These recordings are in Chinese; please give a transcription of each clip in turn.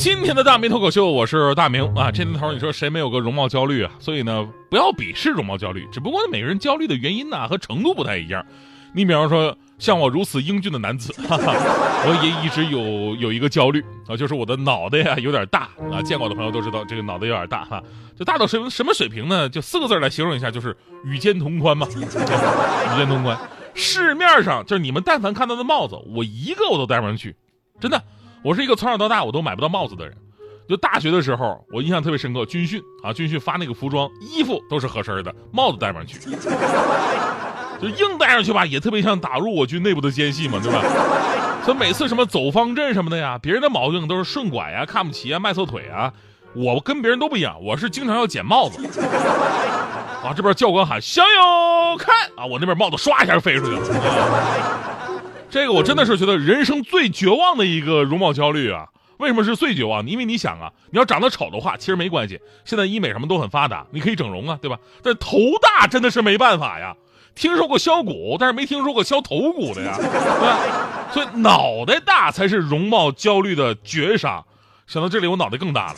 今天的大明脱口秀，我是大明啊。这年头，你说谁没有个容貌焦虑啊？所以呢，不要鄙视容貌焦虑，只不过每个人焦虑的原因呢和程度不太一样。你比方说，像我如此英俊的男子，哈哈，我也一直有有一个焦虑啊，就是我的脑袋呀有点大啊。见过的朋友都知道，这个脑袋有点大哈，就大到什么什么水平呢？就四个字来形容一下，就是与肩同宽嘛，与肩同宽。市面上就是你们但凡看到的帽子，我一个我都戴不上去，真的。我是一个从小到大我都买不到帽子的人，就大学的时候，我印象特别深刻，军训啊，军训发那个服装，衣服都是合身的，帽子戴上去，就硬戴上去吧，也特别像打入我军内部的奸细嘛，对吧？所以每次什么走方阵什么的呀，别人的毛病都是顺拐呀、看不起啊、迈错腿啊，我跟别人都不一样，我是经常要捡帽子，啊，这边教官喊向右看啊，我那边帽子唰一下就飞出去了。这个我真的是觉得人生最绝望的一个容貌焦虑啊！为什么是最绝望？因为你想啊，你要长得丑的话，其实没关系，现在医美什么都很发达，你可以整容啊，对吧？但头大真的是没办法呀。听说过削骨，但是没听说过削头骨的呀，对吧？所以脑袋大才是容貌焦虑的绝杀。想到这里，我脑袋更大了。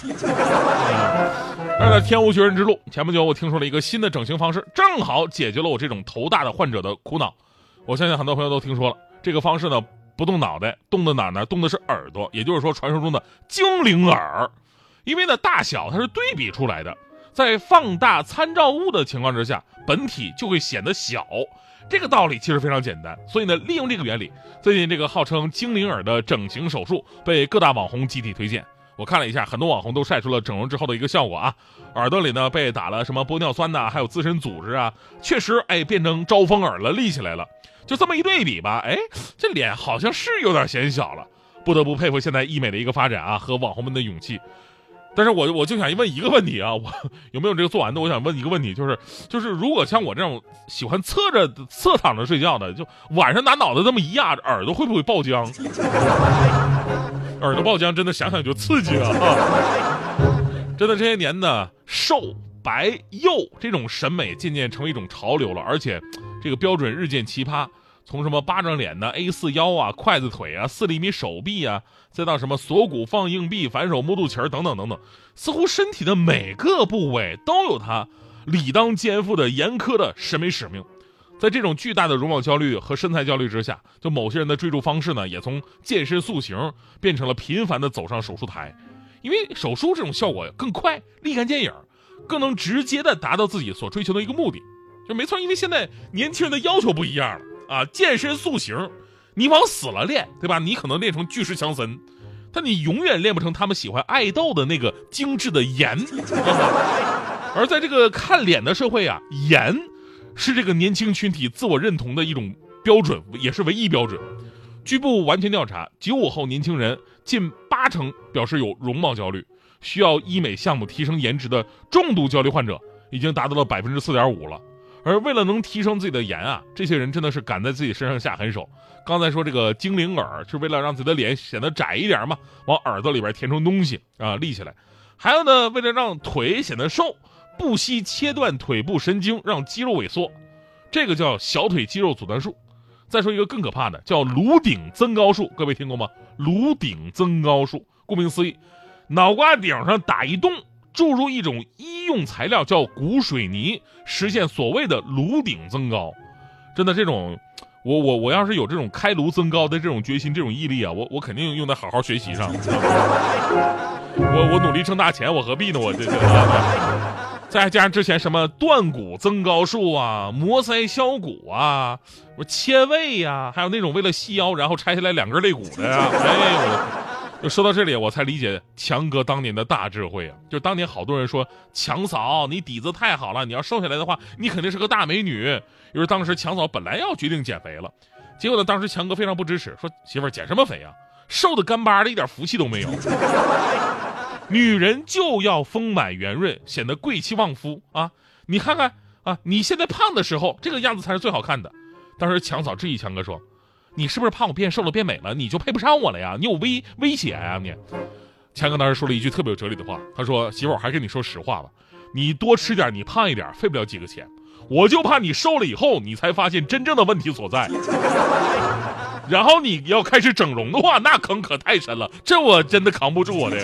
而在天无绝人之路，前不久我听说了一个新的整形方式，正好解决了我这种头大的患者的苦恼。我相信很多朋友都听说了。这个方式呢，不动脑袋，动的哪呢？动的是耳朵，也就是说，传说中的精灵耳。因为呢，大小它是对比出来的，在放大参照物的情况之下，本体就会显得小。这个道理其实非常简单。所以呢，利用这个原理，最近这个号称精灵耳的整形手术被各大网红集体推荐。我看了一下，很多网红都晒出了整容之后的一个效果啊，耳朵里呢被打了什么玻尿酸呐，还有自身组织啊，确实哎变成招风耳了，立起来了。就这么一对比吧，哎，这脸好像是有点显小了，不得不佩服现在医美的一个发展啊和网红们的勇气。但是我我就想问一个问题啊，我有没有这个做完的？我想问一个问题，就是就是如果像我这种喜欢侧着侧躺着睡觉的，就晚上拿脑袋这么一压，耳朵会不会爆浆？耳朵爆浆真的想想就刺激啊！真的这些年呢，瘦白幼这种审美渐渐成为一种潮流了，而且。这个标准日渐奇葩，从什么巴掌脸的 A 四腰啊、筷子腿啊、四厘米手臂啊，再到什么锁骨放硬币、反手摸肚脐儿等等等等，似乎身体的每个部位都有它理当肩负的严苛的审美使命。在这种巨大的容貌焦虑和身材焦虑之下，就某些人的追逐方式呢，也从健身塑形变成了频繁的走上手术台，因为手术这种效果更快、立竿见影，更能直接的达到自己所追求的一个目的。就没错，因为现在年轻人的要求不一样了啊！健身塑形，你往死了练，对吧？你可能练成巨石强森，但你永远练不成他们喜欢爱豆的那个精致的颜。而在这个看脸的社会啊，颜是这个年轻群体自我认同的一种标准，也是唯一标准。据不完全调查，九五后年轻人近八成表示有容貌焦虑，需要医美项目提升颜值的重度焦虑患者已经达到了百分之四点五了。而为了能提升自己的颜啊，这些人真的是敢在自己身上下狠手。刚才说这个精灵耳，是为了让自己的脸显得窄一点嘛，往耳朵里边填充东西啊，立起来。还有呢，为了让腿显得瘦，不惜切断腿部神经，让肌肉萎缩，这个叫小腿肌肉阻断术。再说一个更可怕的，叫颅顶增高术，各位听过吗？颅顶增高术，顾名思义，脑瓜顶上打一洞。注入一种医用材料叫骨水泥，实现所谓的颅顶增高。真的，这种我我我要是有这种开颅增高的这种决心、这种毅力啊，我我肯定用在好好学习上。我我努力挣大钱，我何必呢？我这这，再加上之前什么断骨增高术啊、磨腮削骨啊、我切胃呀，还有那种为了细腰然后拆下来两根肋骨的呀，哎呦！就说到这里，我才理解强哥当年的大智慧啊！就当年好多人说强嫂你底子太好了，你要瘦下来的话，你肯定是个大美女。因为当时强嫂本来要决定减肥了，结果呢，当时强哥非常不支持，说媳妇儿减什么肥啊，瘦的干巴的，一点福气都没有。女人就要丰满圆润，显得贵气旺夫啊！你看看啊，你现在胖的时候，这个样子才是最好看的。当时强嫂质疑强哥说：“你是不是怕我变瘦了变美了，你就配不上我了呀？你有威威胁呀你？”强哥当时说了一句特别有哲理的话，他说：“媳妇，我还跟你说实话吧，你多吃点，你胖一点，费不了几个钱。我就怕你瘦了以后，你才发现真正的问题所在。然后你要开始整容的话，那坑可太深了，这我真的扛不住我这个。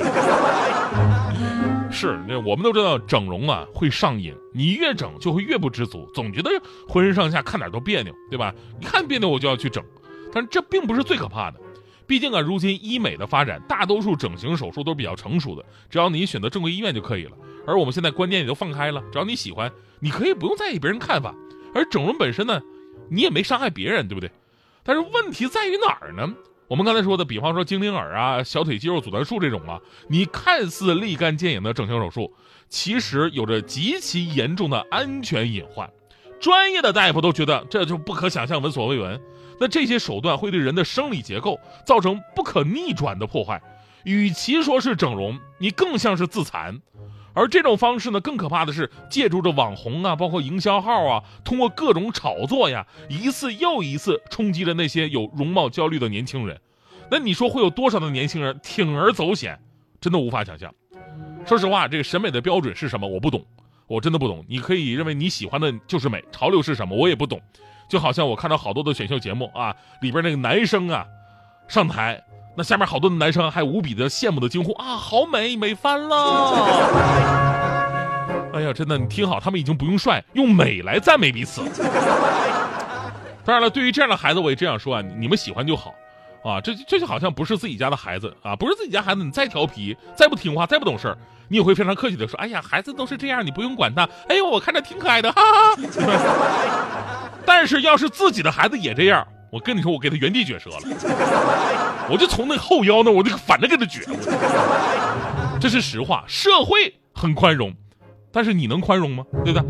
是，那我们都知道整容啊会上瘾，你越整就会越不知足，总觉得浑身上下看哪都别扭，对吧？一看别扭我就要去整，但是这并不是最可怕的。毕竟啊，如今医美的发展，大多数整形手术都是比较成熟的，只要你选择正规医院就可以了。而我们现在观念也都放开了，只要你喜欢，你可以不用在意别人看法。而整容本身呢，你也没伤害别人，对不对？但是问题在于哪儿呢？我们刚才说的，比方说精灵耳啊、小腿肌肉阻断术这种啊，你看似立竿见影的整形手术，其实有着极其严重的安全隐患。专业的大夫都觉得这就不可想象、闻所未闻。那这些手段会对人的生理结构造成不可逆转的破坏，与其说是整容，你更像是自残。而这种方式呢，更可怕的是借助着网红啊，包括营销号啊，通过各种炒作呀，一次又一次冲击着那些有容貌焦虑的年轻人。那你说会有多少的年轻人铤而走险？真的无法想象。说实话，这个审美的标准是什么？我不懂，我真的不懂。你可以认为你喜欢的就是美，潮流是什么？我也不懂。就好像我看到好多的选秀节目啊，里边那个男生啊，上台。那下面好多的男生还无比的羡慕的惊呼啊，好美，美翻了！哎呀，真的，你听好，他们已经不用帅，用美来赞美彼此。当然了，对于这样的孩子，我也这样说啊，你们喜欢就好，啊，这这就好像不是自己家的孩子啊，不是自己家孩子，你再调皮，再不听话，再不懂事儿你也会非常客气的说，哎呀，孩子都是这样，你不用管他。哎呦，我看着挺可爱的，哈哈。但是要是自己的孩子也这样。我跟你说，我给他原地撅折了，我就从那后腰那，我就反着给他撅。这是实话，社会很宽容，但是你能宽容吗？对不对？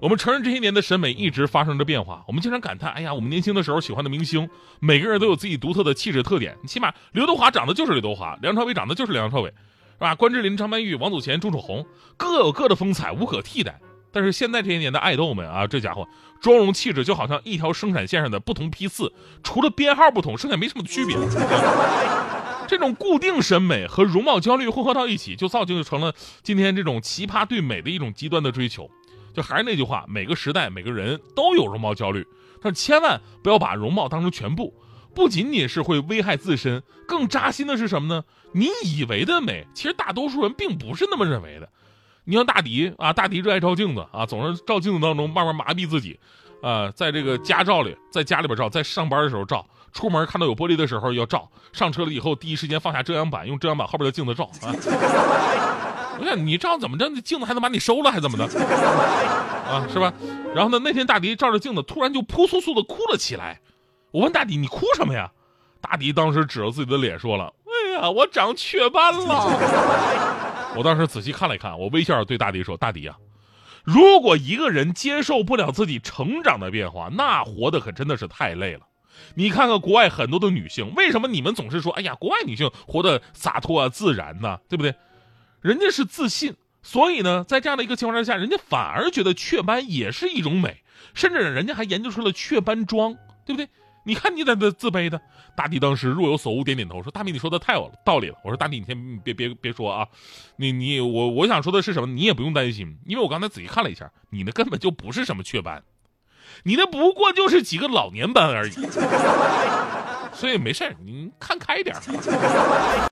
我们承认这些年的审美一直发生着变化。我们经常感叹，哎呀，我们年轻的时候喜欢的明星，每个人都有自己独特的气质特点。起码刘德华长得就是刘德华，梁朝伟长得就是梁朝伟，是吧？关之琳、张曼玉、王祖贤、钟楚红，各有各的风采，无可替代。但是现在这些年的爱豆们啊，这家伙妆容气质就好像一条生产线上的不同批次，除了编号不同，剩下没什么区别。这种固定审美和容貌焦虑混合到一起，就造就成了今天这种奇葩对美的一种极端的追求。就还是那句话，每个时代每个人都有容貌焦虑，但千万不要把容貌当成全部，不仅仅是会危害自身，更扎心的是什么呢？你以为的美，其实大多数人并不是那么认为的。你像大迪啊，大迪热爱照镜子啊，总是照镜子当中慢慢麻痹自己，啊，在这个家照里，在家里边照，在上班的时候照，出门看到有玻璃的时候要照，上车了以后第一时间放下遮阳板，用遮阳板后边的镜子照啊。我想你照怎么着，那镜子还能把你收了，还怎么的？啊，是吧？然后呢，那天大迪照着镜子，突然就扑簌簌的哭了起来。我问大迪，你哭什么呀？大迪当时指着自己的脸说了：“哎呀，我长雀斑了。”我当时仔细看了一看，我微笑着对大迪说：“大迪啊，如果一个人接受不了自己成长的变化，那活的可真的是太累了。你看看国外很多的女性，为什么你们总是说，哎呀，国外女性活得洒脱啊、自然呢？对不对？人家是自信，所以呢，在这样的一个情况之下，人家反而觉得雀斑也是一种美，甚至人家还研究出了雀斑妆，对不对？”你看你在这自卑的，大弟当时若有所悟，点点头说：“大弟，你说的太有道理了。”我说：“大弟，你先别别别说啊，你你我我想说的是什么？你也不用担心，因为我刚才仔细看了一下，你那根本就不是什么雀斑，你那不过就是几个老年斑而已，所以没事你看开点